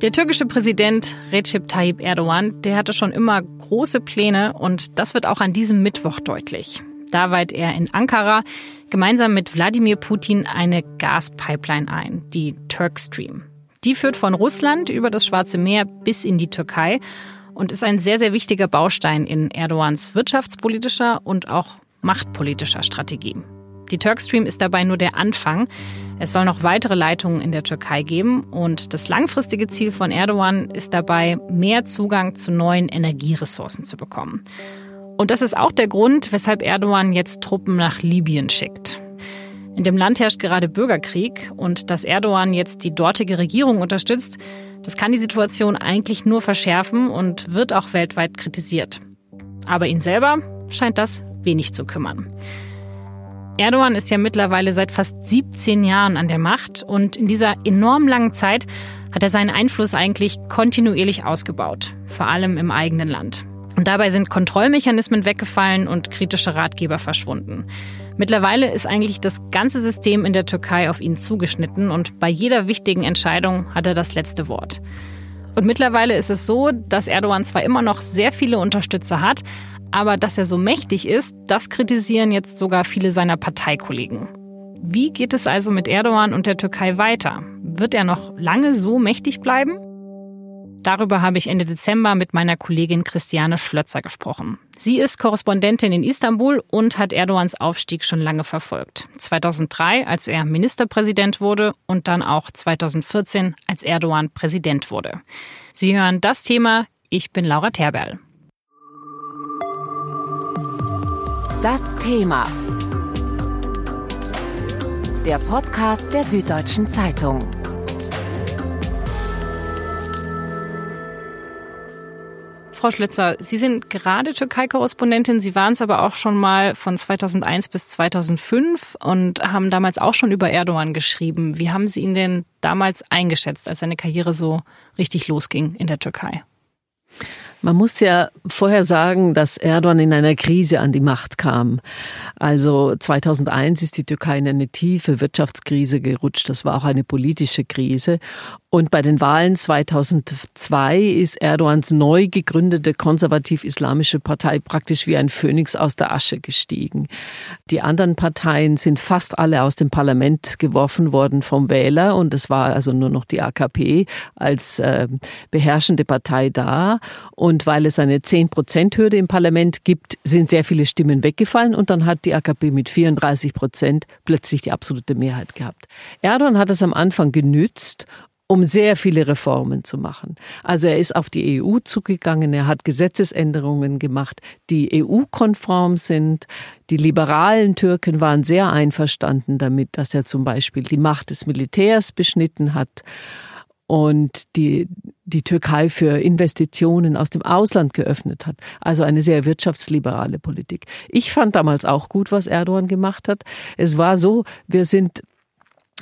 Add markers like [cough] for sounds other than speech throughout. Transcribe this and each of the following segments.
Der türkische Präsident Recep Tayyip Erdogan, der hatte schon immer große Pläne und das wird auch an diesem Mittwoch deutlich. Da weiht er in Ankara gemeinsam mit Wladimir Putin eine Gaspipeline ein, die Turkstream. Die führt von Russland über das Schwarze Meer bis in die Türkei und ist ein sehr, sehr wichtiger Baustein in Erdogans wirtschaftspolitischer und auch machtpolitischer Strategie. Die Turkstream ist dabei nur der Anfang. Es soll noch weitere Leitungen in der Türkei geben und das langfristige Ziel von Erdogan ist dabei, mehr Zugang zu neuen Energieressourcen zu bekommen. Und das ist auch der Grund, weshalb Erdogan jetzt Truppen nach Libyen schickt. In dem Land herrscht gerade Bürgerkrieg und dass Erdogan jetzt die dortige Regierung unterstützt, das kann die Situation eigentlich nur verschärfen und wird auch weltweit kritisiert. Aber ihn selber scheint das wenig zu kümmern. Erdogan ist ja mittlerweile seit fast 17 Jahren an der Macht und in dieser enorm langen Zeit hat er seinen Einfluss eigentlich kontinuierlich ausgebaut, vor allem im eigenen Land. Und dabei sind Kontrollmechanismen weggefallen und kritische Ratgeber verschwunden. Mittlerweile ist eigentlich das ganze System in der Türkei auf ihn zugeschnitten und bei jeder wichtigen Entscheidung hat er das letzte Wort. Und mittlerweile ist es so, dass Erdogan zwar immer noch sehr viele Unterstützer hat, aber dass er so mächtig ist, das kritisieren jetzt sogar viele seiner Parteikollegen. Wie geht es also mit Erdogan und der Türkei weiter? Wird er noch lange so mächtig bleiben? Darüber habe ich Ende Dezember mit meiner Kollegin Christiane Schlötzer gesprochen. Sie ist Korrespondentin in Istanbul und hat Erdogans Aufstieg schon lange verfolgt. 2003, als er Ministerpräsident wurde und dann auch 2014, als Erdogan Präsident wurde. Sie hören das Thema. Ich bin Laura Terberl. Das Thema. Der Podcast der Süddeutschen Zeitung. Frau Schlitzer, Sie sind gerade Türkei-Korrespondentin. Sie waren es aber auch schon mal von 2001 bis 2005 und haben damals auch schon über Erdogan geschrieben. Wie haben Sie ihn denn damals eingeschätzt, als seine Karriere so richtig losging in der Türkei? Man muss ja vorher sagen, dass Erdogan in einer Krise an die Macht kam. Also 2001 ist die Türkei in eine tiefe Wirtschaftskrise gerutscht. Das war auch eine politische Krise. Und bei den Wahlen 2002 ist Erdogans neu gegründete konservativ-islamische Partei praktisch wie ein Phönix aus der Asche gestiegen. Die anderen Parteien sind fast alle aus dem Parlament geworfen worden vom Wähler und es war also nur noch die AKP als äh, beherrschende Partei da. Und weil es eine 10-Prozent-Hürde im Parlament gibt, sind sehr viele Stimmen weggefallen und dann hat die AKP mit 34 Prozent plötzlich die absolute Mehrheit gehabt. Erdogan hat es am Anfang genützt um sehr viele Reformen zu machen. Also er ist auf die EU zugegangen, er hat Gesetzesänderungen gemacht, die EU-konform sind. Die liberalen Türken waren sehr einverstanden damit, dass er zum Beispiel die Macht des Militärs beschnitten hat und die, die Türkei für Investitionen aus dem Ausland geöffnet hat. Also eine sehr wirtschaftsliberale Politik. Ich fand damals auch gut, was Erdogan gemacht hat. Es war so, wir sind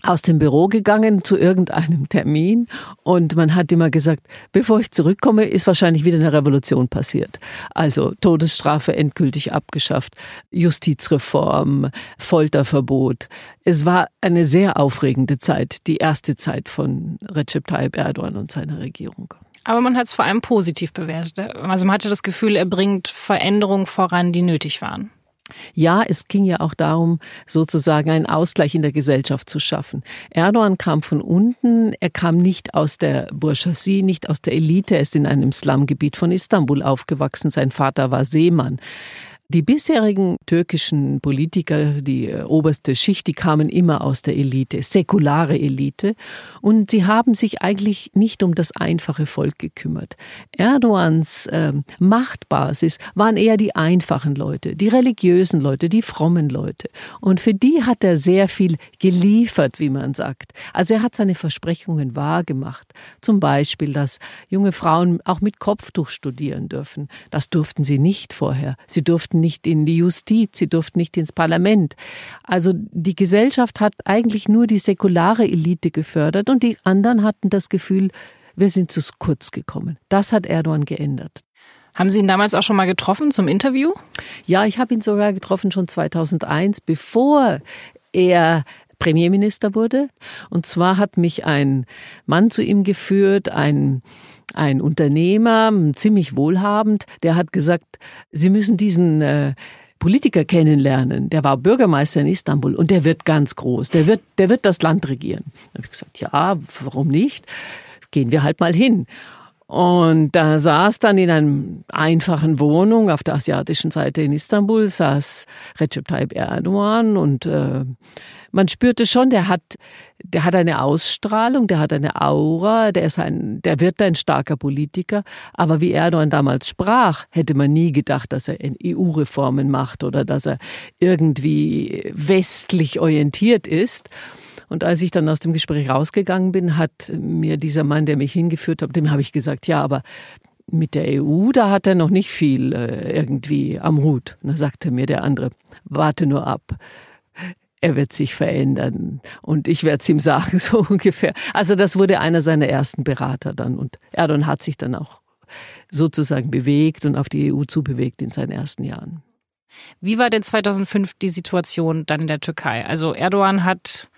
aus dem Büro gegangen zu irgendeinem Termin und man hat immer gesagt, bevor ich zurückkomme, ist wahrscheinlich wieder eine Revolution passiert. Also Todesstrafe endgültig abgeschafft, Justizreform, Folterverbot. Es war eine sehr aufregende Zeit, die erste Zeit von Recep Tayyip Erdogan und seiner Regierung. Aber man hat es vor allem positiv bewertet. Also man hatte das Gefühl, er bringt Veränderungen voran, die nötig waren. Ja, es ging ja auch darum, sozusagen einen Ausgleich in der Gesellschaft zu schaffen. Erdogan kam von unten, er kam nicht aus der Bourgeoisie, nicht aus der Elite, er ist in einem Slumgebiet von Istanbul aufgewachsen, sein Vater war Seemann. Die bisherigen türkischen Politiker, die äh, oberste Schicht, die kamen immer aus der Elite, säkulare Elite, und sie haben sich eigentlich nicht um das einfache Volk gekümmert. Erdogans äh, Machtbasis waren eher die einfachen Leute, die religiösen Leute, die frommen Leute. Und für die hat er sehr viel geliefert, wie man sagt. Also er hat seine Versprechungen wahrgemacht. Zum Beispiel, dass junge Frauen auch mit Kopftuch studieren dürfen. Das durften sie nicht vorher. Sie durften durften nicht in die Justiz, sie durften nicht ins Parlament. Also die Gesellschaft hat eigentlich nur die säkulare Elite gefördert und die anderen hatten das Gefühl, wir sind zu kurz gekommen. Das hat Erdogan geändert. Haben Sie ihn damals auch schon mal getroffen zum Interview? Ja, ich habe ihn sogar getroffen schon 2001, bevor er Premierminister wurde. Und zwar hat mich ein Mann zu ihm geführt, ein ein Unternehmer, ziemlich wohlhabend, der hat gesagt, Sie müssen diesen äh, Politiker kennenlernen. Der war Bürgermeister in Istanbul und der wird ganz groß. Der wird, der wird das Land regieren. Da habe ich gesagt, ja, warum nicht? Gehen wir halt mal hin. Und da saß dann in einer einfachen Wohnung auf der asiatischen Seite in Istanbul, saß Recep Tayyip Erdogan und äh, man spürte schon, der hat, der hat eine Ausstrahlung, der hat eine Aura, der ist ein, der wird ein starker Politiker. Aber wie Erdogan damals sprach, hätte man nie gedacht, dass er EU-Reformen macht oder dass er irgendwie westlich orientiert ist. Und als ich dann aus dem Gespräch rausgegangen bin, hat mir dieser Mann, der mich hingeführt hat, dem habe ich gesagt, ja, aber mit der EU, da hat er noch nicht viel äh, irgendwie am Hut. Und da sagte mir der andere, warte nur ab. Er wird sich verändern und ich werde es ihm [laughs] sagen, so ungefähr. Also das wurde einer seiner ersten Berater dann und Erdogan hat sich dann auch sozusagen bewegt und auf die EU zubewegt in seinen ersten Jahren. Wie war denn 2005 die Situation dann in der Türkei? Also Erdogan hat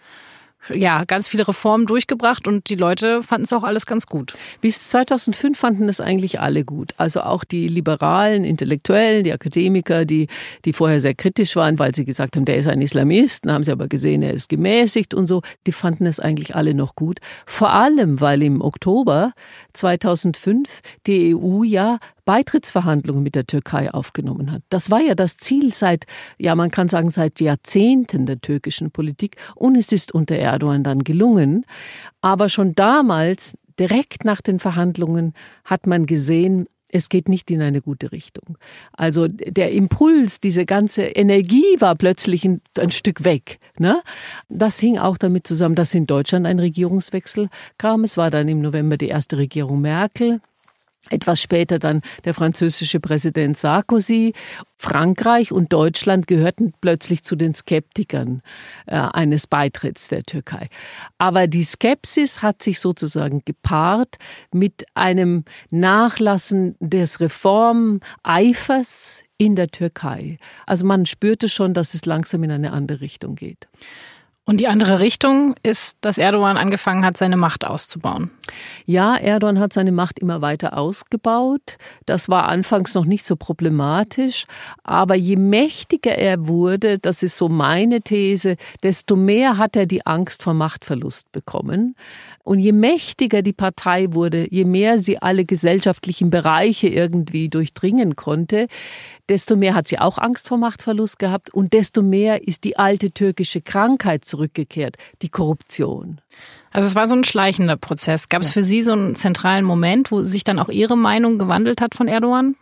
ja, ganz viele Reformen durchgebracht und die Leute fanden es auch alles ganz gut. Bis 2005 fanden es eigentlich alle gut. Also auch die liberalen Intellektuellen, die Akademiker, die, die vorher sehr kritisch waren, weil sie gesagt haben, der ist ein Islamist, dann haben sie aber gesehen, er ist gemäßigt und so, die fanden es eigentlich alle noch gut. Vor allem, weil im Oktober 2005 die EU ja Beitrittsverhandlungen mit der Türkei aufgenommen hat. Das war ja das Ziel seit, ja, man kann sagen, seit Jahrzehnten der türkischen Politik. Und es ist unter Erdogan dann gelungen. Aber schon damals, direkt nach den Verhandlungen, hat man gesehen, es geht nicht in eine gute Richtung. Also der Impuls, diese ganze Energie war plötzlich ein, ein, Stück weg. Ne? Das hing auch damit zusammen, dass in Deutschland ein Regierungswechsel kam. Es war dann im November die erste Regierung Merkel. Etwas später dann der französische Präsident Sarkozy. Frankreich und Deutschland gehörten plötzlich zu den Skeptikern äh, eines Beitritts der Türkei. Aber die Skepsis hat sich sozusagen gepaart mit einem Nachlassen des Reformeifers in der Türkei. Also man spürte schon, dass es langsam in eine andere Richtung geht. Und die andere Richtung ist, dass Erdogan angefangen hat, seine Macht auszubauen. Ja, Erdogan hat seine Macht immer weiter ausgebaut. Das war anfangs noch nicht so problematisch. Aber je mächtiger er wurde, das ist so meine These, desto mehr hat er die Angst vor Machtverlust bekommen. Und je mächtiger die Partei wurde, je mehr sie alle gesellschaftlichen Bereiche irgendwie durchdringen konnte, desto mehr hat sie auch Angst vor Machtverlust gehabt und desto mehr ist die alte türkische Krankheit zurückgekehrt, die Korruption. Also es war so ein schleichender Prozess. Gab es ja. für Sie so einen zentralen Moment, wo sich dann auch Ihre Meinung gewandelt hat von Erdogan?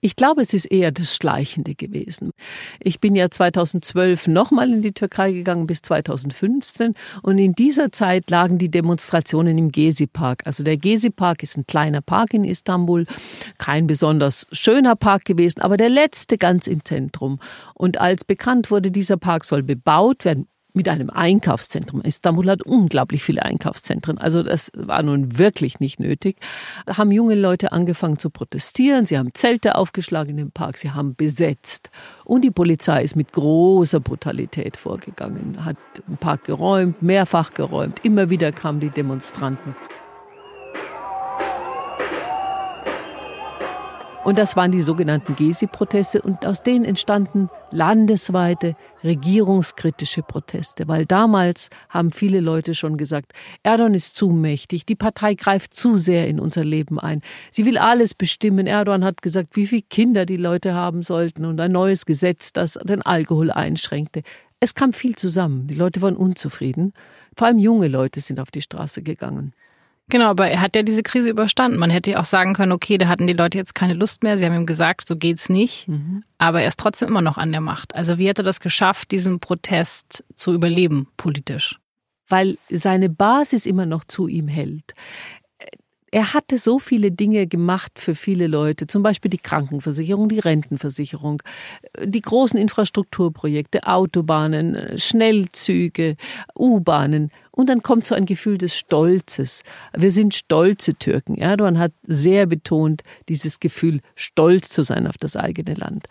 Ich glaube, es ist eher das Schleichende gewesen. Ich bin ja 2012 nochmal in die Türkei gegangen bis 2015 und in dieser Zeit lagen die Demonstrationen im Gezi-Park. Also der Gezi-Park ist ein kleiner Park in Istanbul, kein besonders schöner Park gewesen, aber der letzte ganz im Zentrum. Und als bekannt wurde, dieser Park soll bebaut werden, mit einem Einkaufszentrum. Istanbul hat unglaublich viele Einkaufszentren. Also das war nun wirklich nicht nötig. Haben junge Leute angefangen zu protestieren. Sie haben Zelte aufgeschlagen im Park. Sie haben besetzt. Und die Polizei ist mit großer Brutalität vorgegangen, hat den Park geräumt, mehrfach geräumt. Immer wieder kamen die Demonstranten. Und das waren die sogenannten Gezi-Proteste und aus denen entstanden landesweite regierungskritische Proteste, weil damals haben viele Leute schon gesagt, Erdogan ist zu mächtig, die Partei greift zu sehr in unser Leben ein. Sie will alles bestimmen. Erdogan hat gesagt, wie viele Kinder die Leute haben sollten und ein neues Gesetz, das den Alkohol einschränkte. Es kam viel zusammen. Die Leute waren unzufrieden. Vor allem junge Leute sind auf die Straße gegangen. Genau, aber er hat ja diese Krise überstanden. Man hätte ja auch sagen können, okay, da hatten die Leute jetzt keine Lust mehr. Sie haben ihm gesagt, so geht's nicht. Mhm. Aber er ist trotzdem immer noch an der Macht. Also wie hat er das geschafft, diesen Protest zu überleben politisch? Weil seine Basis immer noch zu ihm hält er hatte so viele Dinge gemacht für viele Leute, zum Beispiel die Krankenversicherung, die Rentenversicherung, die großen Infrastrukturprojekte, Autobahnen, Schnellzüge, U-Bahnen. Und dann kommt so ein Gefühl des Stolzes. Wir sind stolze Türken. Erdogan hat sehr betont dieses Gefühl, stolz zu sein auf das eigene Land.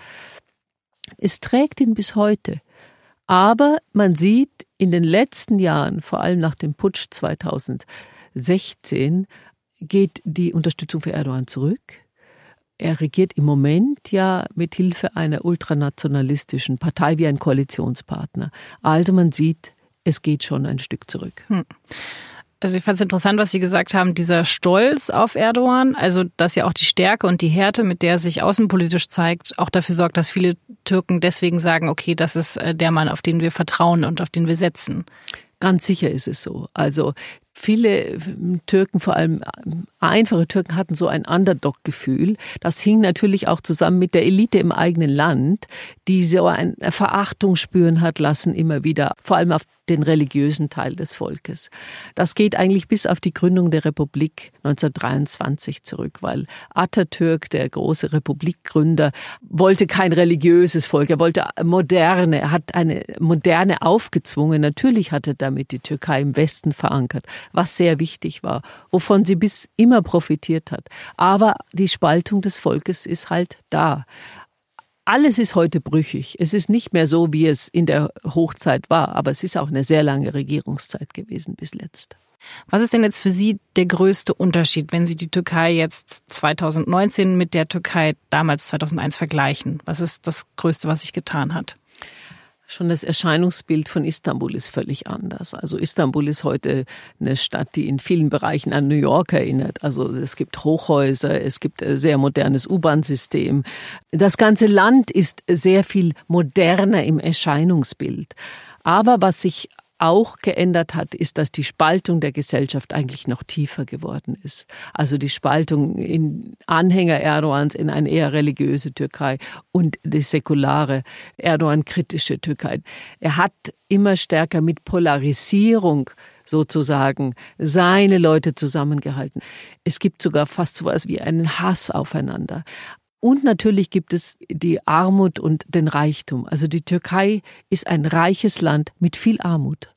Es trägt ihn bis heute. Aber man sieht in den letzten Jahren, vor allem nach dem Putsch 2016, geht die Unterstützung für Erdogan zurück. Er regiert im Moment ja mit Hilfe einer ultranationalistischen Partei wie ein Koalitionspartner. Also man sieht, es geht schon ein Stück zurück. Hm. Also ich fand es interessant, was Sie gesagt haben, dieser Stolz auf Erdogan, also dass ja auch die Stärke und die Härte, mit der er sich außenpolitisch zeigt, auch dafür sorgt, dass viele Türken deswegen sagen, okay, das ist äh, der Mann, auf den wir vertrauen und auf den wir setzen. Ganz sicher ist es so. Also viele Türken, vor allem einfache Türken, hatten so ein Underdog-Gefühl. Das hing natürlich auch zusammen mit der Elite im eigenen Land, die so eine Verachtung spüren hat lassen, immer wieder, vor allem auf den religiösen Teil des Volkes. Das geht eigentlich bis auf die Gründung der Republik 1923 zurück, weil Atatürk, der große Republikgründer, wollte kein religiöses Volk, er wollte moderne, er hat eine moderne aufgezwungen. Natürlich hat er damit die Türkei im Westen verankert, was sehr wichtig war, wovon sie bis immer profitiert hat. Aber die Spaltung des Volkes ist halt da alles ist heute brüchig. Es ist nicht mehr so, wie es in der Hochzeit war, aber es ist auch eine sehr lange Regierungszeit gewesen bis letzt. Was ist denn jetzt für Sie der größte Unterschied, wenn Sie die Türkei jetzt 2019 mit der Türkei damals 2001 vergleichen? Was ist das Größte, was sich getan hat? Schon das Erscheinungsbild von Istanbul ist völlig anders. Also Istanbul ist heute eine Stadt, die in vielen Bereichen an New York erinnert. Also es gibt Hochhäuser, es gibt ein sehr modernes U-Bahn-System. Das ganze Land ist sehr viel moderner im Erscheinungsbild. Aber was sich auch geändert hat, ist, dass die Spaltung der Gesellschaft eigentlich noch tiefer geworden ist. Also die Spaltung in Anhänger Erdogans in eine eher religiöse Türkei und die säkulare Erdogan-kritische Türkei. Er hat immer stärker mit Polarisierung sozusagen seine Leute zusammengehalten. Es gibt sogar fast so etwas wie einen Hass aufeinander. Und natürlich gibt es die Armut und den Reichtum. Also die Türkei ist ein reiches Land mit viel Armut.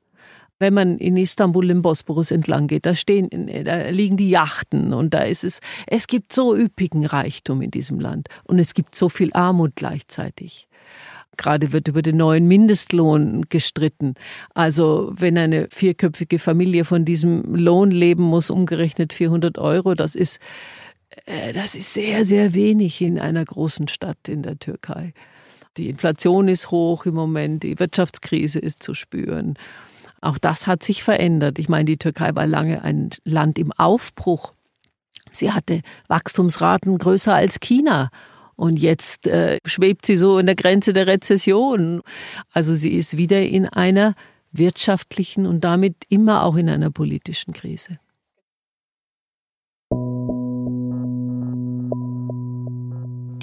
Wenn man in Istanbul im Bosporus entlang geht, da stehen, da liegen die Yachten und da ist es, es gibt so üppigen Reichtum in diesem Land und es gibt so viel Armut gleichzeitig. Gerade wird über den neuen Mindestlohn gestritten. Also wenn eine vierköpfige Familie von diesem Lohn leben muss, umgerechnet 400 Euro, das ist das ist sehr, sehr wenig in einer großen Stadt in der Türkei. Die Inflation ist hoch im Moment, die Wirtschaftskrise ist zu spüren. Auch das hat sich verändert. Ich meine, die Türkei war lange ein Land im Aufbruch. Sie hatte Wachstumsraten größer als China. Und jetzt äh, schwebt sie so in der Grenze der Rezession. Also sie ist wieder in einer wirtschaftlichen und damit immer auch in einer politischen Krise.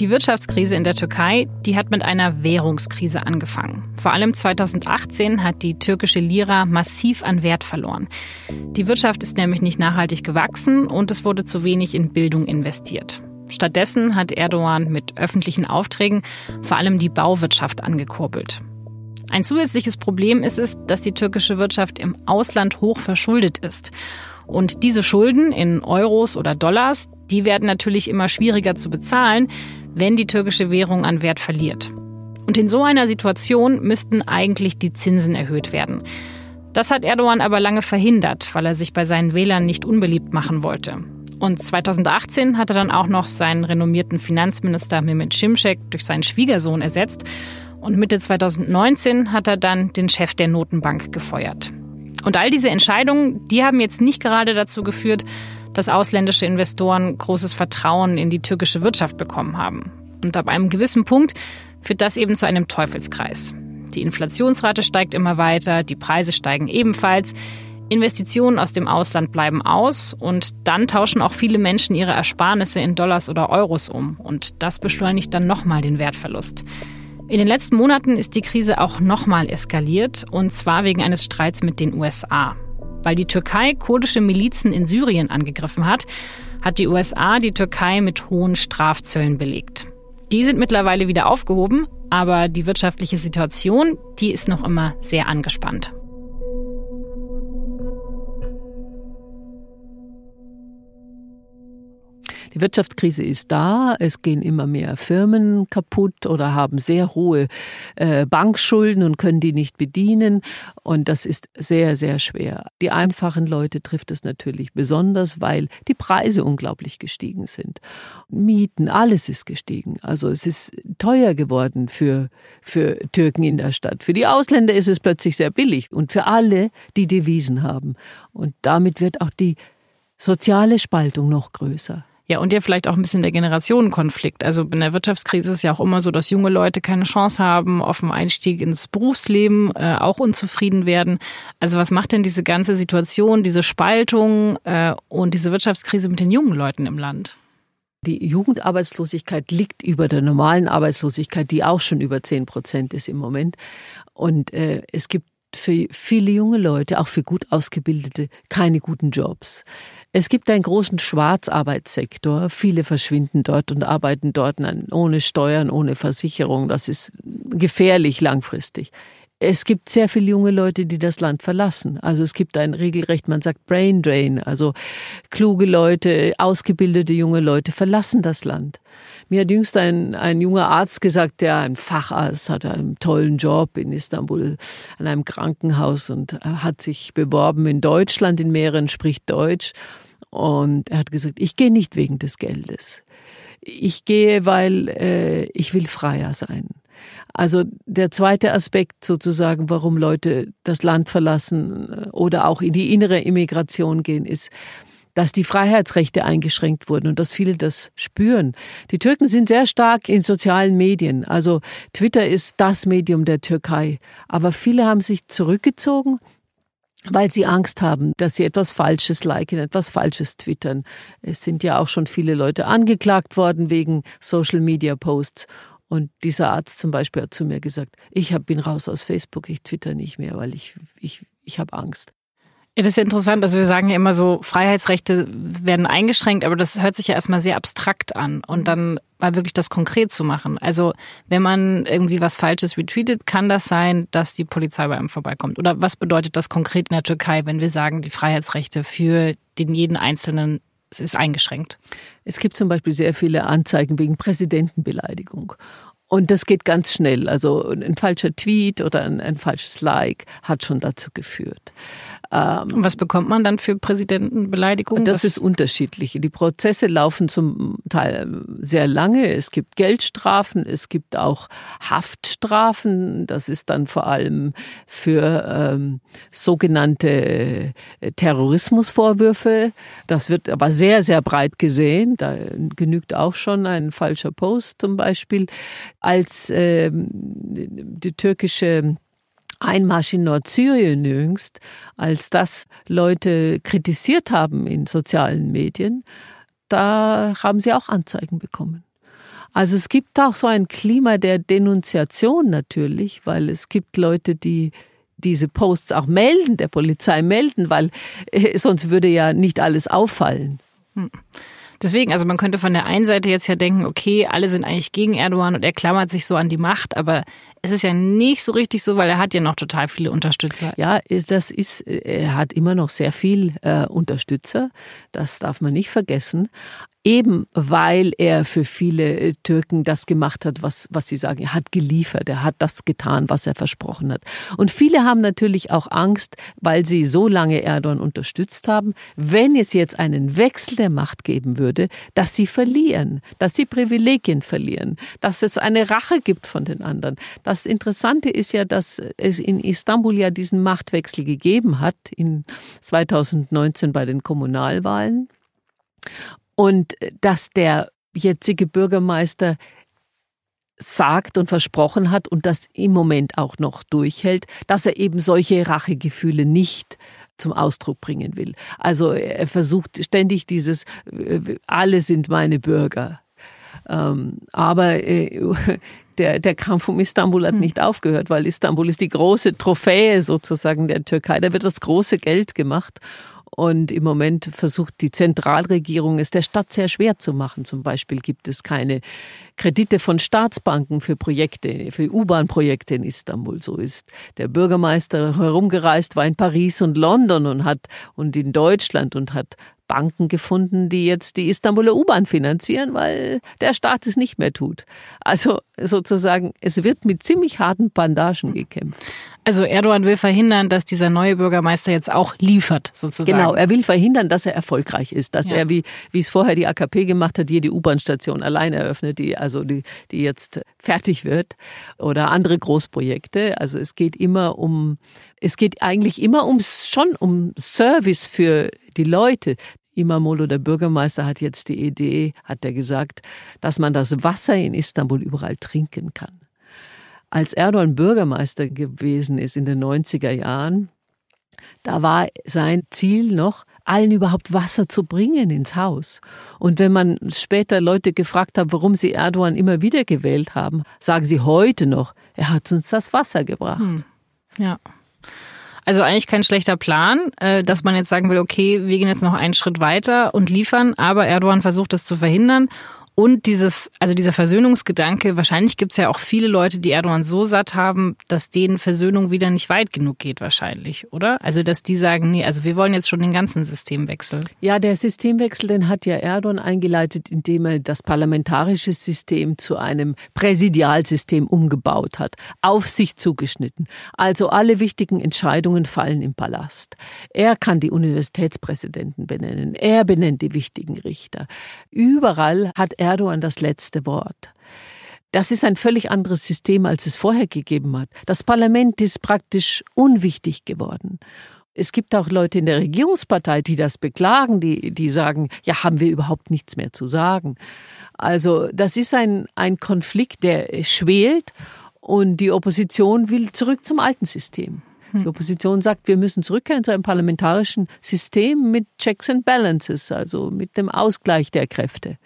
Die Wirtschaftskrise in der Türkei, die hat mit einer Währungskrise angefangen. Vor allem 2018 hat die türkische Lira massiv an Wert verloren. Die Wirtschaft ist nämlich nicht nachhaltig gewachsen und es wurde zu wenig in Bildung investiert. Stattdessen hat Erdogan mit öffentlichen Aufträgen vor allem die Bauwirtschaft angekurbelt. Ein zusätzliches Problem ist es, dass die türkische Wirtschaft im Ausland hoch verschuldet ist. Und diese Schulden in Euros oder Dollars, die werden natürlich immer schwieriger zu bezahlen, wenn die türkische Währung an Wert verliert. Und in so einer Situation müssten eigentlich die Zinsen erhöht werden. Das hat Erdogan aber lange verhindert, weil er sich bei seinen Wählern nicht unbeliebt machen wollte. Und 2018 hat er dann auch noch seinen renommierten Finanzminister Mehmet Şimşek durch seinen Schwiegersohn ersetzt. Und Mitte 2019 hat er dann den Chef der Notenbank gefeuert. Und all diese Entscheidungen, die haben jetzt nicht gerade dazu geführt, dass ausländische Investoren großes Vertrauen in die türkische Wirtschaft bekommen haben. Und ab einem gewissen Punkt führt das eben zu einem Teufelskreis. Die Inflationsrate steigt immer weiter, die Preise steigen ebenfalls, Investitionen aus dem Ausland bleiben aus und dann tauschen auch viele Menschen ihre Ersparnisse in Dollars oder Euros um und das beschleunigt dann nochmal den Wertverlust. In den letzten Monaten ist die Krise auch nochmal eskaliert und zwar wegen eines Streits mit den USA. Weil die Türkei kurdische Milizen in Syrien angegriffen hat, hat die USA die Türkei mit hohen Strafzöllen belegt. Die sind mittlerweile wieder aufgehoben, aber die wirtschaftliche Situation, die ist noch immer sehr angespannt. Die Wirtschaftskrise ist da, es gehen immer mehr Firmen kaputt oder haben sehr hohe äh, Bankschulden und können die nicht bedienen. Und das ist sehr, sehr schwer. Die einfachen Leute trifft es natürlich besonders, weil die Preise unglaublich gestiegen sind. Mieten, alles ist gestiegen. Also es ist teuer geworden für, für Türken in der Stadt. Für die Ausländer ist es plötzlich sehr billig und für alle, die Devisen haben. Und damit wird auch die soziale Spaltung noch größer. Ja, und ja vielleicht auch ein bisschen der Generationenkonflikt. Also in der Wirtschaftskrise ist es ja auch immer so, dass junge Leute keine Chance haben auf den Einstieg ins Berufsleben, äh, auch unzufrieden werden. Also was macht denn diese ganze Situation, diese Spaltung äh, und diese Wirtschaftskrise mit den jungen Leuten im Land? Die Jugendarbeitslosigkeit liegt über der normalen Arbeitslosigkeit, die auch schon über zehn Prozent ist im Moment. Und äh, es gibt für viele junge Leute, auch für gut ausgebildete, keine guten Jobs. Es gibt einen großen Schwarzarbeitssektor. Viele verschwinden dort und arbeiten dort ohne Steuern, ohne Versicherung. Das ist gefährlich langfristig. Es gibt sehr viele junge Leute, die das Land verlassen. Also es gibt ein regelrecht, man sagt Brain Drain. Also kluge Leute, ausgebildete junge Leute verlassen das Land. Mir hat jüngst ein, ein junger Arzt gesagt, der ein Facharzt hat einen tollen Job in Istanbul an einem Krankenhaus und hat sich beworben in Deutschland in mehreren, spricht Deutsch. Und er hat gesagt, ich gehe nicht wegen des Geldes. Ich gehe, weil äh, ich will freier sein. Also der zweite Aspekt sozusagen, warum Leute das Land verlassen äh, oder auch in die innere Immigration gehen, ist, dass die Freiheitsrechte eingeschränkt wurden und dass viele das spüren. Die Türken sind sehr stark in sozialen Medien. Also Twitter ist das Medium der Türkei. Aber viele haben sich zurückgezogen, weil sie Angst haben, dass sie etwas Falsches liken, etwas Falsches twittern. Es sind ja auch schon viele Leute angeklagt worden wegen Social Media Posts. Und dieser Arzt zum Beispiel hat zu mir gesagt, ich bin raus aus Facebook, ich twitter nicht mehr, weil ich, ich, ich habe Angst. Ja, das ist ja interessant. Also wir sagen ja immer so, Freiheitsrechte werden eingeschränkt, aber das hört sich ja erstmal sehr abstrakt an. Und dann mal wirklich das konkret zu machen. Also wenn man irgendwie was Falsches retweetet, kann das sein, dass die Polizei bei einem vorbeikommt. Oder was bedeutet das konkret in der Türkei, wenn wir sagen, die Freiheitsrechte für den jeden Einzelnen ist eingeschränkt? Es gibt zum Beispiel sehr viele Anzeigen wegen Präsidentenbeleidigung. Und das geht ganz schnell. Also ein falscher Tweet oder ein, ein falsches Like hat schon dazu geführt. Ähm, Und was bekommt man dann für Präsidentenbeleidigungen? Das ist unterschiedlich. Die Prozesse laufen zum Teil sehr lange. Es gibt Geldstrafen, es gibt auch Haftstrafen. Das ist dann vor allem für ähm, sogenannte äh, Terrorismusvorwürfe. Das wird aber sehr, sehr breit gesehen. Da genügt auch schon ein falscher Post zum Beispiel. Als ähm, die türkische Einmarsch in Nordsyrien jüngst, als das Leute kritisiert haben in sozialen Medien, da haben sie auch Anzeigen bekommen. Also es gibt auch so ein Klima der Denunziation natürlich, weil es gibt Leute, die diese Posts auch melden, der Polizei melden, weil äh, sonst würde ja nicht alles auffallen. Hm. Deswegen, also man könnte von der einen Seite jetzt ja denken, okay, alle sind eigentlich gegen Erdogan und er klammert sich so an die Macht, aber es ist ja nicht so richtig so, weil er hat ja noch total viele Unterstützer. Ja, das ist, er hat immer noch sehr viel äh, Unterstützer. Das darf man nicht vergessen eben weil er für viele äh, Türken das gemacht hat, was, was sie sagen. Er hat geliefert, er hat das getan, was er versprochen hat. Und viele haben natürlich auch Angst, weil sie so lange Erdogan unterstützt haben, wenn es jetzt einen Wechsel der Macht geben würde, dass sie verlieren, dass sie Privilegien verlieren, dass es eine Rache gibt von den anderen. Das Interessante ist ja, dass es in Istanbul ja diesen Machtwechsel gegeben hat in 2019 bei den Kommunalwahlen und dass der jetzige Bürgermeister sagt und versprochen hat und das im Moment auch noch durchhält, dass er eben solche Rachegefühle nicht zum Ausdruck bringen will. Also er versucht ständig dieses, alle sind meine Bürger. Ähm, aber äh, der, der Kampf um Istanbul hat hm. nicht aufgehört, weil Istanbul ist die große Trophäe sozusagen der Türkei. Da wird das große Geld gemacht. Und im Moment versucht die Zentralregierung es der Stadt sehr schwer zu machen. Zum Beispiel gibt es keine Kredite von Staatsbanken für Projekte, für U-Bahn-Projekte in Istanbul. So ist der Bürgermeister herumgereist, war in Paris und London und hat und in Deutschland und hat Banken gefunden, die jetzt die Istanbuler U-Bahn finanzieren, weil der Staat es nicht mehr tut. Also sozusagen, es wird mit ziemlich harten Bandagen gekämpft. Also Erdogan will verhindern, dass dieser neue Bürgermeister jetzt auch liefert, sozusagen. Genau, er will verhindern, dass er erfolgreich ist, dass ja. er, wie, wie es vorher die AKP gemacht hat, jede U-Bahn-Station allein eröffnet, die, also die, die jetzt fertig wird oder andere Großprojekte. Also es geht immer um, es geht eigentlich immer um, schon um Service für die Leute. Imamolo, der Bürgermeister, hat jetzt die Idee, hat er gesagt, dass man das Wasser in Istanbul überall trinken kann. Als Erdogan Bürgermeister gewesen ist in den 90er Jahren, da war sein Ziel noch, allen überhaupt Wasser zu bringen ins Haus. Und wenn man später Leute gefragt hat, warum sie Erdogan immer wieder gewählt haben, sagen sie heute noch, er hat uns das Wasser gebracht. Hm. Ja. Also eigentlich kein schlechter Plan, äh, dass man jetzt sagen will, okay, wir gehen jetzt noch einen Schritt weiter und liefern, aber Erdogan versucht das zu verhindern und dieses, also dieser Versöhnungsgedanke, wahrscheinlich gibt es ja auch viele Leute, die Erdogan so satt haben, dass denen Versöhnung wieder nicht weit genug geht, wahrscheinlich, oder? Also, dass die sagen, nee, also wir wollen jetzt schon den ganzen Systemwechsel. Ja, der Systemwechsel, den hat ja Erdogan eingeleitet, indem er das parlamentarische System zu einem Präsidialsystem umgebaut hat, auf sich zugeschnitten. Also alle wichtigen Entscheidungen fallen im Palast. Er kann die Universitätspräsidenten benennen. Er benennt die wichtigen Richter. Überall hat Erdogan das letzte Wort. Das ist ein völlig anderes System, als es vorher gegeben hat. Das Parlament ist praktisch unwichtig geworden. Es gibt auch Leute in der Regierungspartei, die das beklagen, die, die sagen, ja, haben wir überhaupt nichts mehr zu sagen. Also das ist ein, ein Konflikt, der schwelt und die Opposition will zurück zum alten System. Die hm. Opposition sagt, wir müssen zurückkehren zu einem parlamentarischen System mit Checks and Balances, also mit dem Ausgleich der Kräfte.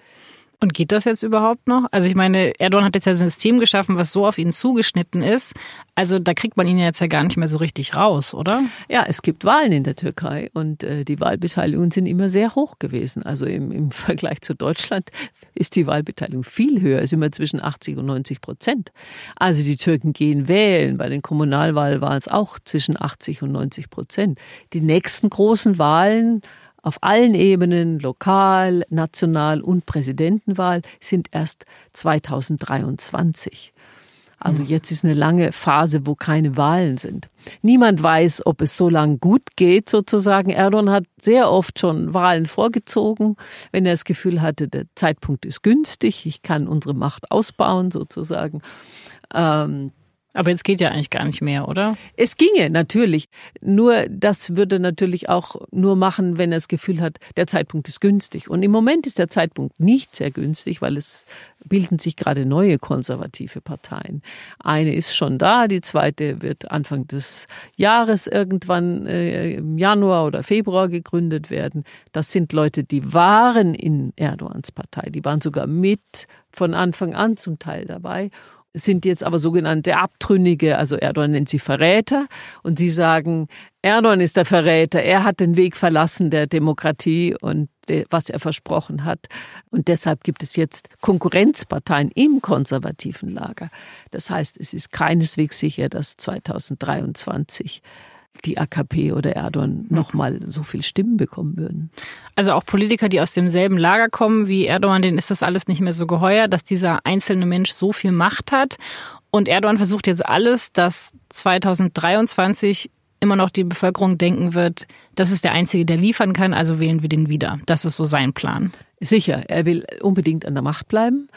Und geht das jetzt überhaupt noch? Also ich meine, Erdogan hat jetzt ja ein System geschaffen, was so auf ihn zugeschnitten ist. Also da kriegt man ihn jetzt ja gar nicht mehr so richtig raus, oder? Ja, es gibt Wahlen in der Türkei und äh, die Wahlbeteiligungen sind immer sehr hoch gewesen. Also im, im [laughs] Vergleich zu Deutschland ist die Wahlbeteiligung viel höher, ist immer zwischen 80 und 90 Prozent. Also die Türken gehen wählen. Bei den Kommunalwahlen waren es auch zwischen 80 und 90 Prozent. Die nächsten großen Wahlen auf allen Ebenen, lokal, national und Präsidentenwahl, sind erst 2023. Also hm. jetzt ist eine lange Phase, wo keine Wahlen sind. Niemand weiß, ob es so lang gut geht, sozusagen. Erdogan hat sehr oft schon Wahlen vorgezogen, wenn er das Gefühl hatte, der Zeitpunkt ist günstig, ich kann unsere Macht ausbauen, sozusagen. Ähm, aber jetzt geht ja eigentlich gar nicht mehr, oder? Es ginge natürlich. Nur das würde natürlich auch nur machen, wenn er das Gefühl hat, der Zeitpunkt ist günstig. Und im Moment ist der Zeitpunkt nicht sehr günstig, weil es bilden sich gerade neue konservative Parteien. Eine ist schon da, die zweite wird Anfang des Jahres irgendwann äh, im Januar oder Februar gegründet werden. Das sind Leute, die waren in Erdogans Partei, die waren sogar mit von Anfang an zum Teil dabei sind jetzt aber sogenannte Abtrünnige, also Erdogan nennt sie Verräter und sie sagen, Erdogan ist der Verräter, er hat den Weg verlassen der Demokratie und was er versprochen hat. Und deshalb gibt es jetzt Konkurrenzparteien im konservativen Lager. Das heißt, es ist keineswegs sicher, dass 2023 die AKP oder Erdogan nochmal so viel Stimmen bekommen würden. Also auch Politiker, die aus demselben Lager kommen wie Erdogan, denen ist das alles nicht mehr so geheuer, dass dieser einzelne Mensch so viel Macht hat. Und Erdogan versucht jetzt alles, dass 2023 immer noch die Bevölkerung denken wird, das ist der Einzige, der liefern kann, also wählen wir den wieder. Das ist so sein Plan. Sicher, er will unbedingt an der Macht bleiben.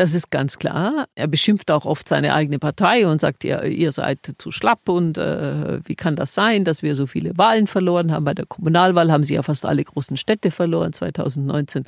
Das ist ganz klar. Er beschimpft auch oft seine eigene Partei und sagt, ihr, ihr seid zu schlapp und äh, wie kann das sein, dass wir so viele Wahlen verloren haben. Bei der Kommunalwahl haben sie ja fast alle großen Städte verloren 2019.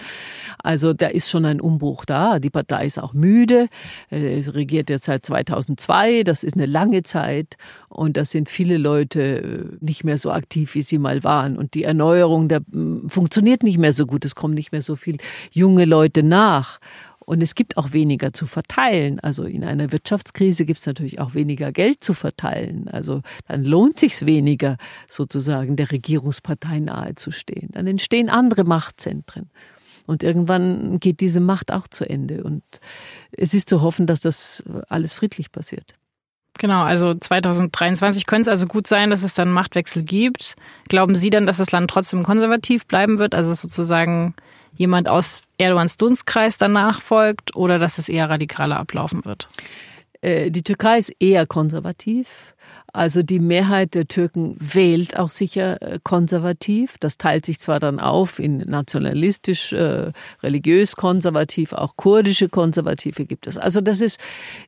Also da ist schon ein Umbruch da. Die Partei ist auch müde. Äh, es regiert jetzt seit 2002. Das ist eine lange Zeit und da sind viele Leute äh, nicht mehr so aktiv, wie sie mal waren. Und die Erneuerung der, funktioniert nicht mehr so gut. Es kommen nicht mehr so viele junge Leute nach. Und es gibt auch weniger zu verteilen. Also in einer Wirtschaftskrise gibt es natürlich auch weniger Geld zu verteilen. Also dann lohnt sich weniger, sozusagen der Regierungspartei nahezustehen. Dann entstehen andere Machtzentren. Und irgendwann geht diese Macht auch zu Ende. Und es ist zu hoffen, dass das alles friedlich passiert. Genau, also 2023 könnte es also gut sein, dass es dann Machtwechsel gibt. Glauben Sie dann, dass das Land trotzdem konservativ bleiben wird, also sozusagen jemand aus Erdogans Dunstkreis danach folgt oder dass es eher radikaler ablaufen wird? Äh, die Türkei ist eher konservativ. Also die Mehrheit der Türken wählt auch sicher äh, konservativ. Das teilt sich zwar dann auf in nationalistisch, äh, religiös konservativ, auch kurdische Konservative gibt es. Also das ist,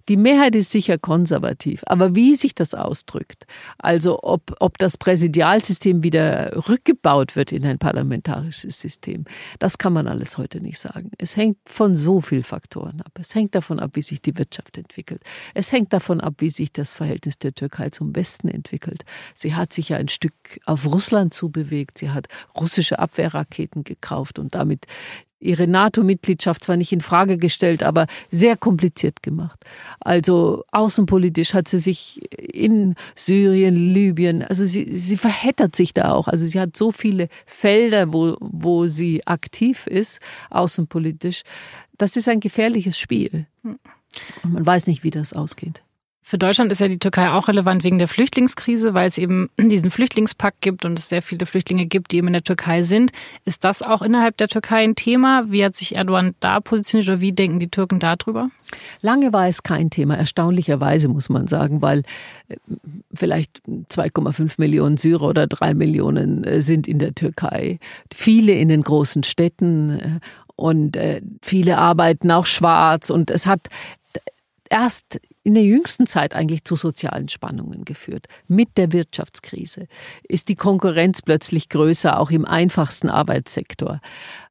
die Mehrheit ist sicher konservativ. Aber wie sich das ausdrückt, also ob, ob das Präsidialsystem wieder rückgebaut wird in ein parlamentarisches System, das kann man alles heute nicht sagen. Es hängt von so vielen Faktoren ab. Es hängt davon ab, wie sich die Wirtschaft entwickelt. Es hängt davon ab, wie sich das Verhältnis der Türkei zum Westen entwickelt. Sie hat sich ja ein Stück auf Russland zubewegt. Sie hat russische Abwehrraketen gekauft und damit ihre NATO-Mitgliedschaft zwar nicht in Frage gestellt, aber sehr kompliziert gemacht. Also außenpolitisch hat sie sich in Syrien, Libyen, also sie, sie verheddert sich da auch. Also sie hat so viele Felder, wo, wo sie aktiv ist, außenpolitisch. Das ist ein gefährliches Spiel. Hm. Und man weiß nicht, wie das ausgeht. Für Deutschland ist ja die Türkei auch relevant wegen der Flüchtlingskrise, weil es eben [clears throat] diesen Flüchtlingspakt gibt und es sehr viele Flüchtlinge gibt, die eben in der Türkei sind. Ist das auch innerhalb der Türkei ein Thema? Wie hat sich Erdogan da positioniert oder wie denken die Türken darüber? Lange war es kein Thema, erstaunlicherweise muss man sagen, weil äh, vielleicht 2,5 Millionen Syrer oder drei Millionen äh, sind in der Türkei. Viele in den großen Städten äh, und viele arbeiten auch schwarz und es hat erst in der jüngsten Zeit eigentlich zu sozialen Spannungen geführt. Mit der Wirtschaftskrise ist die Konkurrenz plötzlich größer, auch im einfachsten Arbeitssektor.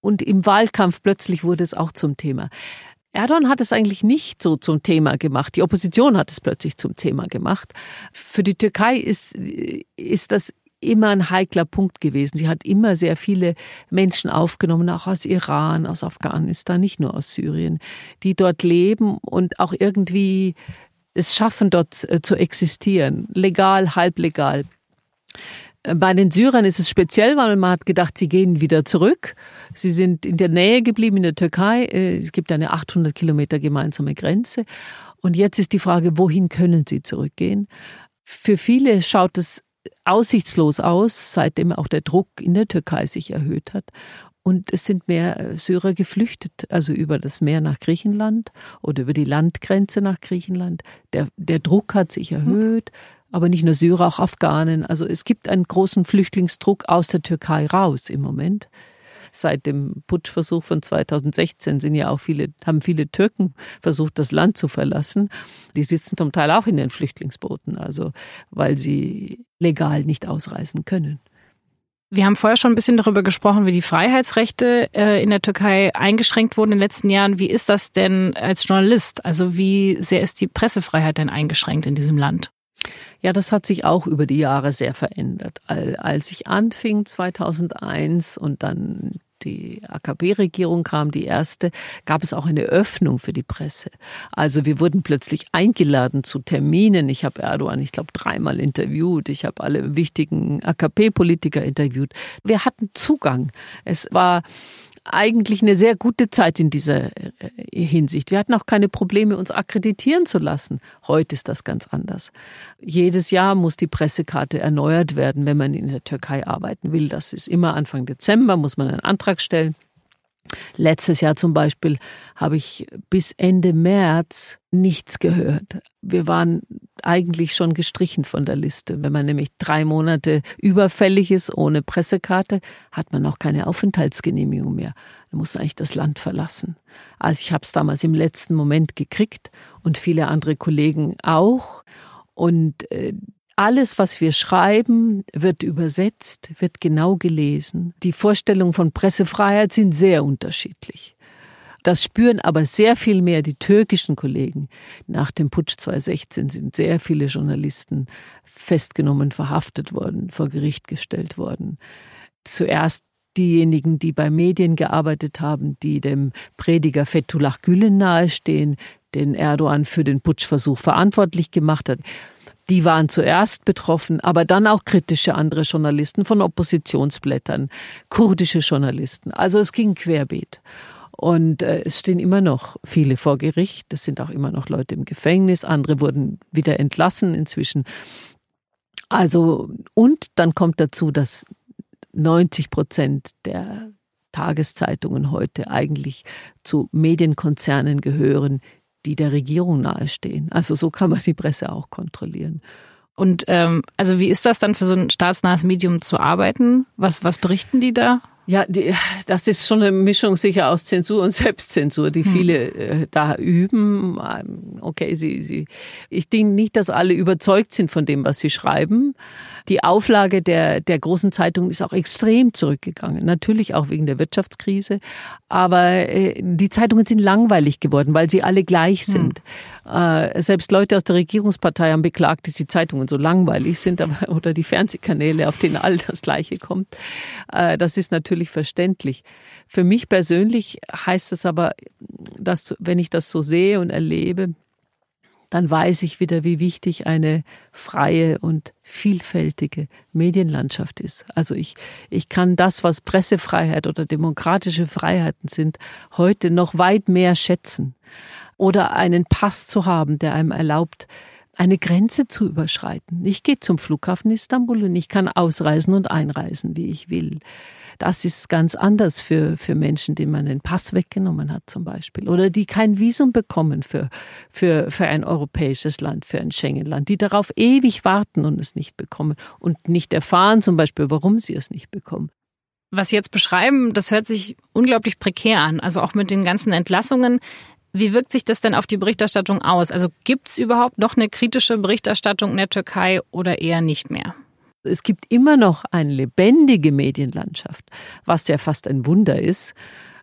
Und im Wahlkampf plötzlich wurde es auch zum Thema. Erdogan hat es eigentlich nicht so zum Thema gemacht. Die Opposition hat es plötzlich zum Thema gemacht. Für die Türkei ist, ist das immer ein heikler Punkt gewesen. Sie hat immer sehr viele Menschen aufgenommen, auch aus Iran, aus Afghanistan, nicht nur aus Syrien, die dort leben und auch irgendwie es schaffen, dort äh, zu existieren. Legal, halblegal. Äh, bei den Syrern ist es speziell, weil man hat gedacht, sie gehen wieder zurück. Sie sind in der Nähe geblieben in der Türkei. Äh, es gibt eine 800 Kilometer gemeinsame Grenze. Und jetzt ist die Frage, wohin können sie zurückgehen? Für viele schaut es aussichtslos aus, seitdem auch der Druck in der Türkei sich erhöht hat. Und es sind mehr äh, Syrer geflüchtet, also über das Meer nach Griechenland oder über die Landgrenze nach Griechenland. Der, der Druck hat sich erhöht, aber nicht nur Syrer, auch Afghanen. Also es gibt einen großen Flüchtlingsdruck aus der Türkei raus im Moment seit dem Putschversuch von 2016 sind ja auch viele, haben viele Türken versucht, das Land zu verlassen. Die sitzen zum Teil auch in den Flüchtlingsbooten, also weil sie legal nicht ausreisen können. Wir haben vorher schon ein bisschen darüber gesprochen, wie die Freiheitsrechte äh, in der Türkei eingeschränkt wurden in den letzten Jahren. Wie ist das denn als Journalist? Also wie sehr ist die Pressefreiheit denn eingeschränkt in diesem Land? Ja, das hat sich auch über die Jahre sehr verändert. Als ich anfing 2001 und dann die AKP-Regierung kam, die erste, gab es auch eine Öffnung für die Presse. Also wir wurden plötzlich eingeladen zu Terminen. Ich habe Erdogan, ich glaube, dreimal interviewt. Ich habe alle wichtigen AKP-Politiker interviewt. Wir hatten Zugang. Es war eigentlich eine sehr gute Zeit in dieser äh, Hinsicht. Wir hatten auch keine Probleme, uns akkreditieren zu lassen. Heute ist das ganz anders. Jedes Jahr muss die Pressekarte erneuert werden, wenn man in der Türkei arbeiten will. Das ist immer Anfang Dezember, muss man einen Antrag stellen. Letztes Jahr zum Beispiel habe ich bis Ende März nichts gehört. Wir waren eigentlich schon gestrichen von der Liste. Wenn man nämlich drei Monate überfällig ist ohne Pressekarte, hat man auch keine Aufenthaltsgenehmigung mehr. Man muss eigentlich das Land verlassen. Also ich habe es damals im letzten Moment gekriegt und viele andere Kollegen auch. Und äh, alles, was wir schreiben, wird übersetzt, wird genau gelesen. Die Vorstellungen von Pressefreiheit sind sehr unterschiedlich. Das spüren aber sehr viel mehr die türkischen Kollegen. Nach dem Putsch 2016 sind sehr viele Journalisten festgenommen, verhaftet worden, vor Gericht gestellt worden. Zuerst diejenigen, die bei Medien gearbeitet haben, die dem Prediger Fethullah Gülen nahestehen, den Erdogan für den Putschversuch verantwortlich gemacht hat. Die waren zuerst betroffen, aber dann auch kritische andere Journalisten von Oppositionsblättern, kurdische Journalisten. Also es ging querbeet. Und äh, es stehen immer noch viele vor Gericht. Es sind auch immer noch Leute im Gefängnis. Andere wurden wieder entlassen inzwischen. Also, und dann kommt dazu, dass 90 Prozent der Tageszeitungen heute eigentlich zu Medienkonzernen gehören, die der Regierung nahestehen. Also so kann man die Presse auch kontrollieren. Und ähm, also wie ist das dann für so ein staatsnahes Medium zu arbeiten? Was, was berichten die da? Ja, die, das ist schon eine Mischung sicher aus Zensur und [laughs] Selbstzensur, die hm. viele äh, da üben. Ähm, okay, sie, sie, ich denke nicht, dass alle überzeugt sind von dem, was sie schreiben. Die Auflage der, der großen Zeitungen ist auch extrem zurückgegangen. Natürlich auch wegen der Wirtschaftskrise. Aber äh, die Zeitungen sind langweilig geworden, weil sie alle gleich hm. sind. Hm. Selbst Leute aus der Regierungspartei haben beklagt, dass die Zeitungen so langweilig sind aber, [laughs] oder die Fernsehkanäle, auf denen all das Gleiche kommt. Äh, das ist natürlich verständlich. Für mich persönlich heißt es aber, dass wenn ich das so sehe und erlebe, dann weiß ich wieder, wie wichtig eine freie und vielfältige Medienlandschaft ist. Also ich, ich kann das, was Pressefreiheit oder demokratische Freiheiten sind, heute noch weit mehr schätzen. Oder einen Pass zu haben, der einem erlaubt, eine Grenze zu überschreiten. Ich gehe zum Flughafen Istanbul und ich kann ausreisen und einreisen, wie ich will. Das ist ganz anders für, für Menschen, denen man den Pass weggenommen hat zum Beispiel. Oder die kein Visum bekommen für, für, für ein europäisches Land, für ein Schengen-Land, die darauf ewig warten und es nicht bekommen und nicht erfahren zum Beispiel, warum sie es nicht bekommen. Was Sie jetzt beschreiben, das hört sich unglaublich prekär an. Also auch mit den ganzen Entlassungen. Wie wirkt sich das denn auf die Berichterstattung aus? Also gibt es überhaupt noch eine kritische Berichterstattung in der Türkei oder eher nicht mehr? Es gibt immer noch eine lebendige Medienlandschaft, was ja fast ein Wunder ist.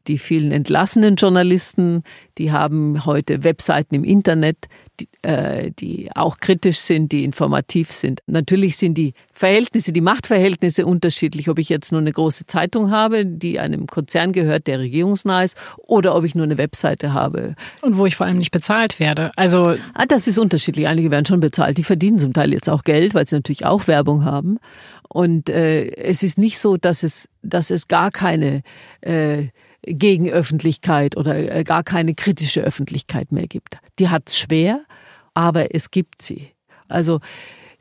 Die vielen entlassenen Journalisten, die haben heute Webseiten im Internet, die, äh, die auch kritisch sind, die informativ sind. Natürlich sind die Verhältnisse, die Machtverhältnisse unterschiedlich, ob ich jetzt nur eine große Zeitung habe, die einem Konzern gehört, der regierungsnah ist, oder ob ich nur eine Webseite habe. Und wo ich vor allem nicht bezahlt werde. Also ah, das ist unterschiedlich. Einige werden schon bezahlt. Die verdienen zum Teil jetzt auch Geld, weil sie natürlich auch Werbung haben. Und äh, es ist nicht so, dass es, dass es gar keine äh, Gegenöffentlichkeit oder äh, gar keine kritische Öffentlichkeit mehr gibt. Die hat es schwer, aber es gibt sie. Also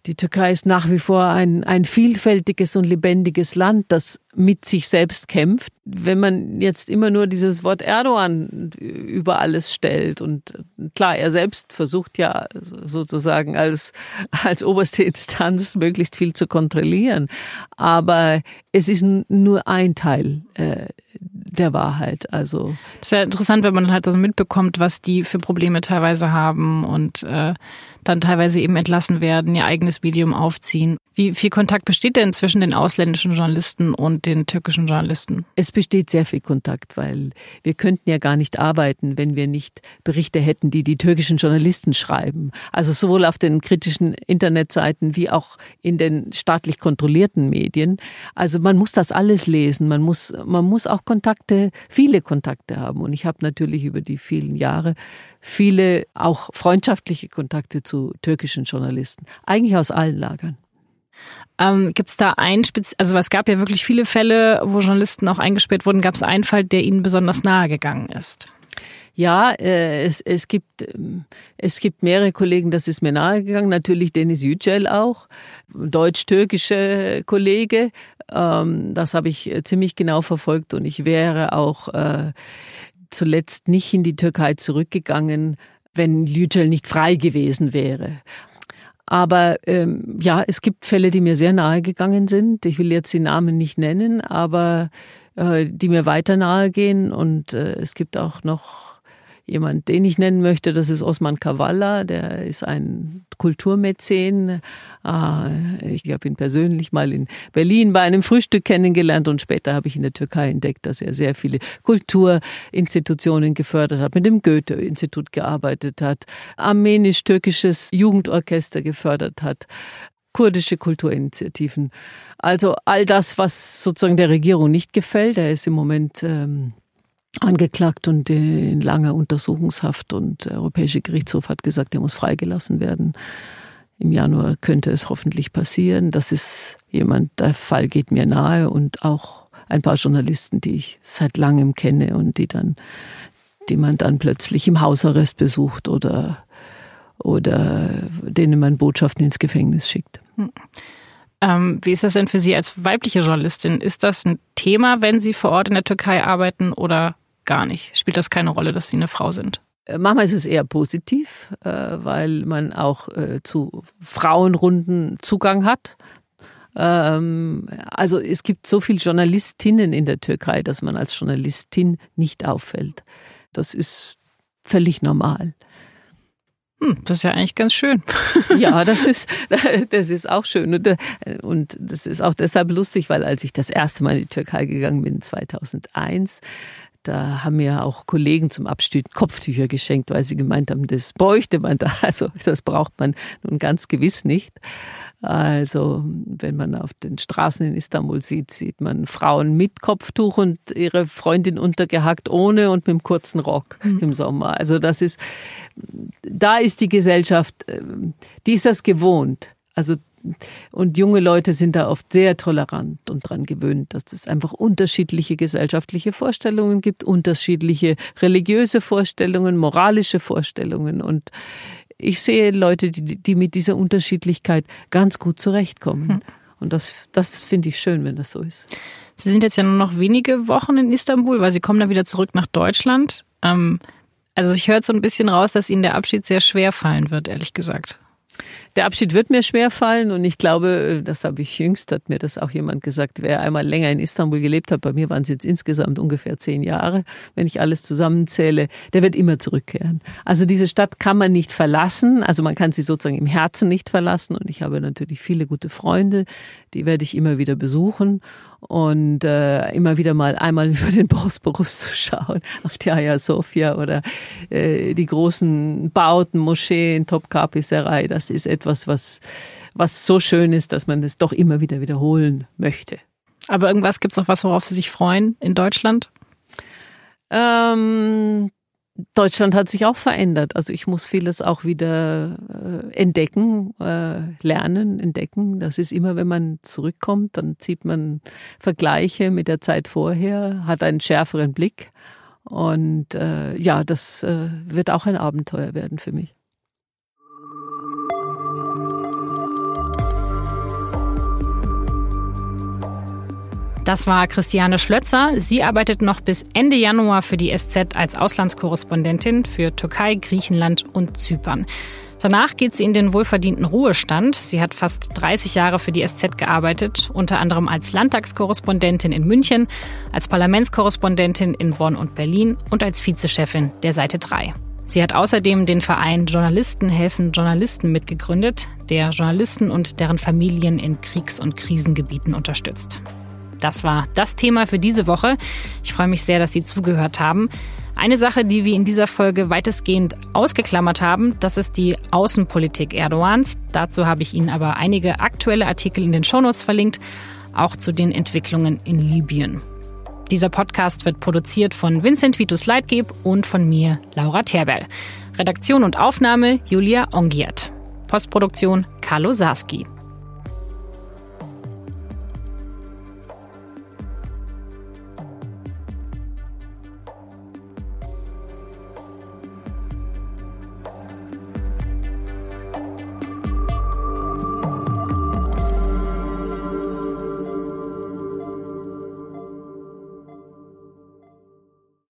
die Türkei ist nach wie vor ein, ein vielfältiges und lebendiges Land, das mit sich selbst kämpft. Wenn man jetzt immer nur dieses Wort Erdogan über alles stellt und klar, er selbst versucht ja sozusagen als, als oberste Instanz möglichst viel zu kontrollieren, aber es ist nur ein Teil äh, der Wahrheit. Also das ist ja interessant, wenn man halt also mitbekommt, was die für Probleme teilweise haben und äh, dann teilweise eben entlassen werden, ihr eigenes Medium aufziehen. Wie viel Kontakt besteht denn zwischen den ausländischen Journalisten und den türkischen Journalisten? Es besteht sehr viel Kontakt, weil wir könnten ja gar nicht arbeiten, wenn wir nicht Berichte hätten, die die türkischen Journalisten schreiben. Also sowohl auf den kritischen Internetseiten wie auch in den staatlich kontrollierten Medien. Also man muss das alles lesen. Man muss, man muss auch Kontakte, viele Kontakte haben. Und ich habe natürlich über die vielen Jahre viele auch freundschaftliche Kontakte zu türkischen Journalisten. Eigentlich aus allen Lagern. Ähm, Gibt es da einen, Spez also es gab ja wirklich viele Fälle, wo Journalisten auch eingesperrt wurden. Gab es einen Fall, der Ihnen besonders nahe gegangen ist? Ja, äh, es, es, gibt, ähm, es gibt mehrere Kollegen, das ist mir nahegegangen. Natürlich Denis Yücel auch, deutsch-türkische Kollege. Ähm, das habe ich äh, ziemlich genau verfolgt und ich wäre auch äh, zuletzt nicht in die Türkei zurückgegangen, wenn Yücel nicht frei gewesen wäre. Aber ähm, ja, es gibt Fälle, die mir sehr nahe gegangen sind. Ich will jetzt die Namen nicht nennen, aber äh, die mir weiter nahe gehen. Und äh, es gibt auch noch jemand, den ich nennen möchte, das ist Osman Kavala, der ist ein Kulturmäzen. Ah, ich habe ihn persönlich mal in Berlin bei einem Frühstück kennengelernt und später habe ich in der Türkei entdeckt, dass er sehr viele Kulturinstitutionen gefördert hat, mit dem Goethe-Institut gearbeitet hat, armenisch-türkisches Jugendorchester gefördert hat kurdische Kulturinitiativen. Also all das, was sozusagen der Regierung nicht gefällt. Er ist im Moment ähm, angeklagt und in langer Untersuchungshaft und der Europäische Gerichtshof hat gesagt, er muss freigelassen werden. Im Januar könnte es hoffentlich passieren. Das ist jemand, der Fall geht mir nahe und auch ein paar Journalisten, die ich seit langem kenne und die dann, die man dann plötzlich im Hausarrest besucht oder, oder denen man Botschaften ins Gefängnis schickt. Hm. Ähm, wie ist das denn für Sie als weibliche Journalistin? Ist das ein Thema, wenn Sie vor Ort in der Türkei arbeiten oder gar nicht? Spielt das keine Rolle, dass Sie eine Frau sind? Äh, manchmal ist es eher positiv, äh, weil man auch äh, zu Frauenrunden Zugang hat. Ähm, also es gibt so viele Journalistinnen in der Türkei, dass man als Journalistin nicht auffällt. Das ist völlig normal. Hm, das ist ja eigentlich ganz schön. [laughs] ja, das [laughs] ist, das ist auch schön. Und, und das ist auch deshalb lustig, weil als ich das erste Mal in die Türkei gegangen bin, 2001, da haben mir auch Kollegen zum Abschied Kopftücher geschenkt, weil sie gemeint haben, das bräuchte man da. [laughs] Also das braucht man nun ganz gewiss nicht. Also wenn man auf den Straßen in Istanbul sieht, sieht man Frauen mit Kopftuch und ihre Freundin untergehackt ohne und mit einem kurzen Rock mhm. im Sommer. Also das ist, da ist die Gesellschaft, äh, die ist das gewohnt. Also und junge Leute sind da oft sehr tolerant und daran gewöhnt, dass es einfach unterschiedliche gesellschaftliche Vorstellungen gibt, unterschiedliche religiöse Vorstellungen, moralische Vorstellungen. Und ich sehe Leute, die, die mit dieser Unterschiedlichkeit ganz gut zurechtkommen. Hm. Und das, das finde ich schön, wenn das so ist. Sie sind jetzt ja nur noch wenige Wochen in Istanbul, weil Sie kommen dann wieder zurück nach Deutschland. Ähm, also ich höre so ein bisschen raus, dass Ihnen der Abschied sehr schwer fallen wird, ehrlich gesagt. Der Abschied wird mir schwer fallen und ich glaube, das habe ich jüngst, hat mir das auch jemand gesagt, wer einmal länger in Istanbul gelebt hat, bei mir waren es jetzt insgesamt ungefähr zehn Jahre, wenn ich alles zusammenzähle, der wird immer zurückkehren. Also diese Stadt kann man nicht verlassen, also man kann sie sozusagen im Herzen nicht verlassen und ich habe natürlich viele gute Freunde, die werde ich immer wieder besuchen und äh, immer wieder mal einmal [laughs] über den Bosporus zu schauen, auf die Hagia Sophia oder äh, die großen Bauten, Moscheen, Topkapi Serai. Das ist etwas, was, was so schön ist, dass man es doch immer wieder wiederholen möchte. Aber irgendwas gibt es noch was, worauf Sie sich freuen in Deutschland? Ähm, Deutschland hat sich auch verändert. Also ich muss vieles auch wieder äh, entdecken, äh, lernen, entdecken. Das ist immer, wenn man zurückkommt, dann zieht man Vergleiche mit der Zeit vorher, hat einen schärferen Blick. Und äh, ja, das äh, wird auch ein Abenteuer werden für mich. Das war Christiane Schlötzer. Sie arbeitet noch bis Ende Januar für die SZ als Auslandskorrespondentin für Türkei, Griechenland und Zypern. Danach geht sie in den wohlverdienten Ruhestand. Sie hat fast 30 Jahre für die SZ gearbeitet, unter anderem als Landtagskorrespondentin in München, als Parlamentskorrespondentin in Bonn und Berlin und als Vizechefin der Seite 3. Sie hat außerdem den Verein Journalisten helfen Journalisten mitgegründet, der Journalisten und deren Familien in Kriegs- und Krisengebieten unterstützt. Das war das Thema für diese Woche. Ich freue mich sehr, dass Sie zugehört haben. Eine Sache, die wir in dieser Folge weitestgehend ausgeklammert haben, das ist die Außenpolitik Erdogans. Dazu habe ich Ihnen aber einige aktuelle Artikel in den Shownotes verlinkt, auch zu den Entwicklungen in Libyen. Dieser Podcast wird produziert von Vincent Vitus Leitgeb und von mir, Laura Terbell. Redaktion und Aufnahme Julia Ongiert. Postproduktion Carlo Sarski.